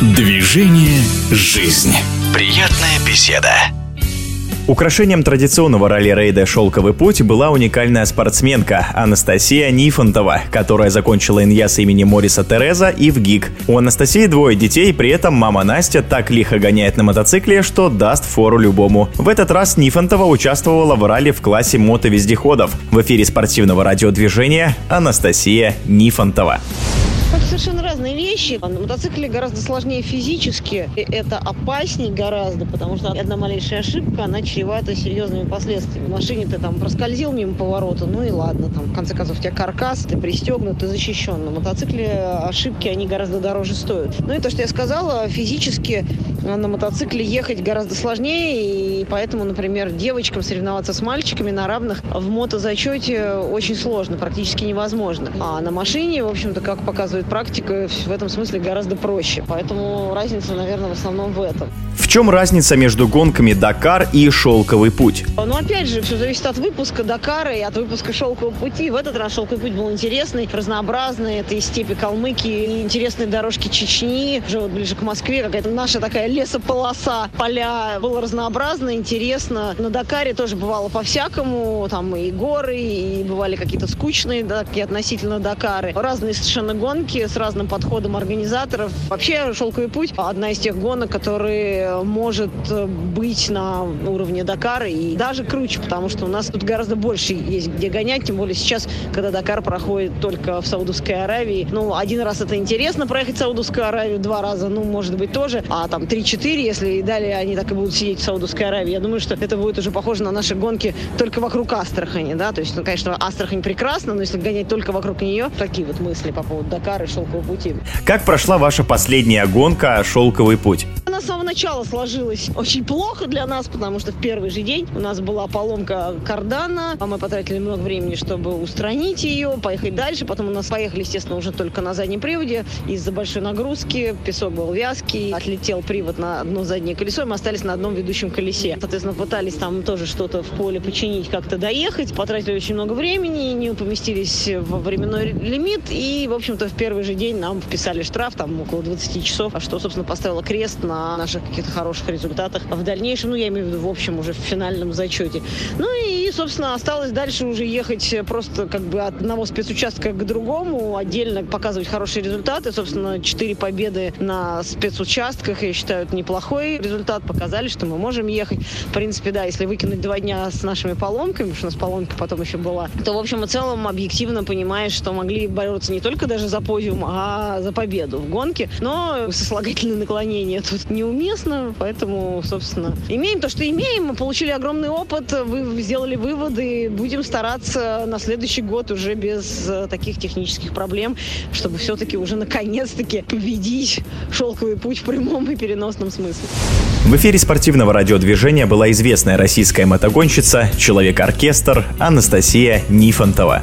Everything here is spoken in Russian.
Движение «Жизнь». Приятная беседа. Украшением традиционного ралли-рейда «Шелковый путь» была уникальная спортсменка Анастасия Нифонтова, которая закончила ИНЯС имени Мориса Тереза и в ГИК. У Анастасии двое детей, при этом мама Настя так лихо гоняет на мотоцикле, что даст фору любому. В этот раз Нифонтова участвовала в ралли в классе мотовездеходов. В эфире спортивного радиодвижения Анастасия Нифонтова. Это совершенно разные вещи. На мотоцикле гораздо сложнее физически. Это опаснее гораздо, потому что одна малейшая ошибка, она чревата серьезными последствиями. В машине ты там проскользил мимо поворота, ну и ладно, там в конце концов у тебя каркас, ты пристегнут, ты защищен. На мотоцикле ошибки, они гораздо дороже стоят. Ну и то, что я сказала, физически на мотоцикле ехать гораздо сложнее, и поэтому, например, девочкам соревноваться с мальчиками на равных в мотозачете очень сложно, практически невозможно. А на машине, в общем-то, как показывает практика, в этом смысле гораздо проще. Поэтому разница, наверное, в основном в этом. В чем разница между гонками Дакар и Шелковый путь? Ну, опять же, все зависит от выпуска Дакара и от выпуска Шелкового пути. В этот раз Шелковый путь был интересный, разнообразный. Это и степи Калмыкии, и интересные дорожки Чечни, уже вот ближе к Москве, какая-то наша такая лесополоса, поля. Было разнообразно, интересно. На Дакаре тоже бывало по-всякому. Там и горы, и бывали какие-то скучные такие относительно Дакары. Разные совершенно гонки с разным подходом организаторов. Вообще, Шелковый путь одна из тех гонок, которые может быть на уровне Дакара и даже круче, потому что у нас тут гораздо больше есть где гонять, тем более сейчас, когда Дакар проходит только в Саудовской Аравии. Ну, один раз это интересно проехать Саудовскую Аравию, два раза, ну, может быть, тоже, а там 3-4, если и далее они так и будут сидеть в Саудовской Аравии. Я думаю, что это будет уже похоже на наши гонки только вокруг Астрахани, да, то есть, ну, конечно, Астрахань прекрасна, но если гонять только вокруг нее, такие вот мысли по поводу Дакара и Шелкового пути. Как прошла ваша последняя гонка «Шелковый путь»? Она с самого начала сложилась очень плохо для нас, потому что в первый же день у нас была поломка кардана, а мы потратили много времени, чтобы устранить ее, поехать дальше. Потом у нас поехали, естественно, уже только на заднем приводе из-за большой нагрузки. Песок был вязкий, отлетел привод на одно заднее колесо, и мы остались на одном ведущем колесе. Соответственно, пытались там тоже что-то в поле починить, как-то доехать. Потратили очень много времени, не поместились во временной лимит. И, в общем-то, в первый же день нам вписали штраф, там около 20 часов, а что, собственно, поставило крест на наших каких-то хороших результатах в дальнейшем, ну, я имею в виду, в общем, уже в финальном зачете. Ну и, собственно, осталось дальше уже ехать просто как бы от одного спецучастка к другому, отдельно показывать хорошие результаты. Собственно, четыре победы на спецучастках, я считаю, это неплохой результат. Показали, что мы можем ехать. В принципе, да, если выкинуть два дня с нашими поломками, потому что у нас поломка потом еще была, то, в общем и целом, объективно понимаешь, что могли бороться не только даже за подиум, а за победу в гонке. Но сослагательное наклонение тут неуместно, поэтому, собственно, имеем то, что имеем. Мы получили огромный опыт, вы сделали выводы. Будем стараться на следующий год уже без э, таких технических проблем, чтобы все-таки уже наконец-таки победить шелковый путь в прямом и переносном смысле. В эфире спортивного радиодвижения была известная российская мотогонщица, человек-оркестр Анастасия Нифонтова.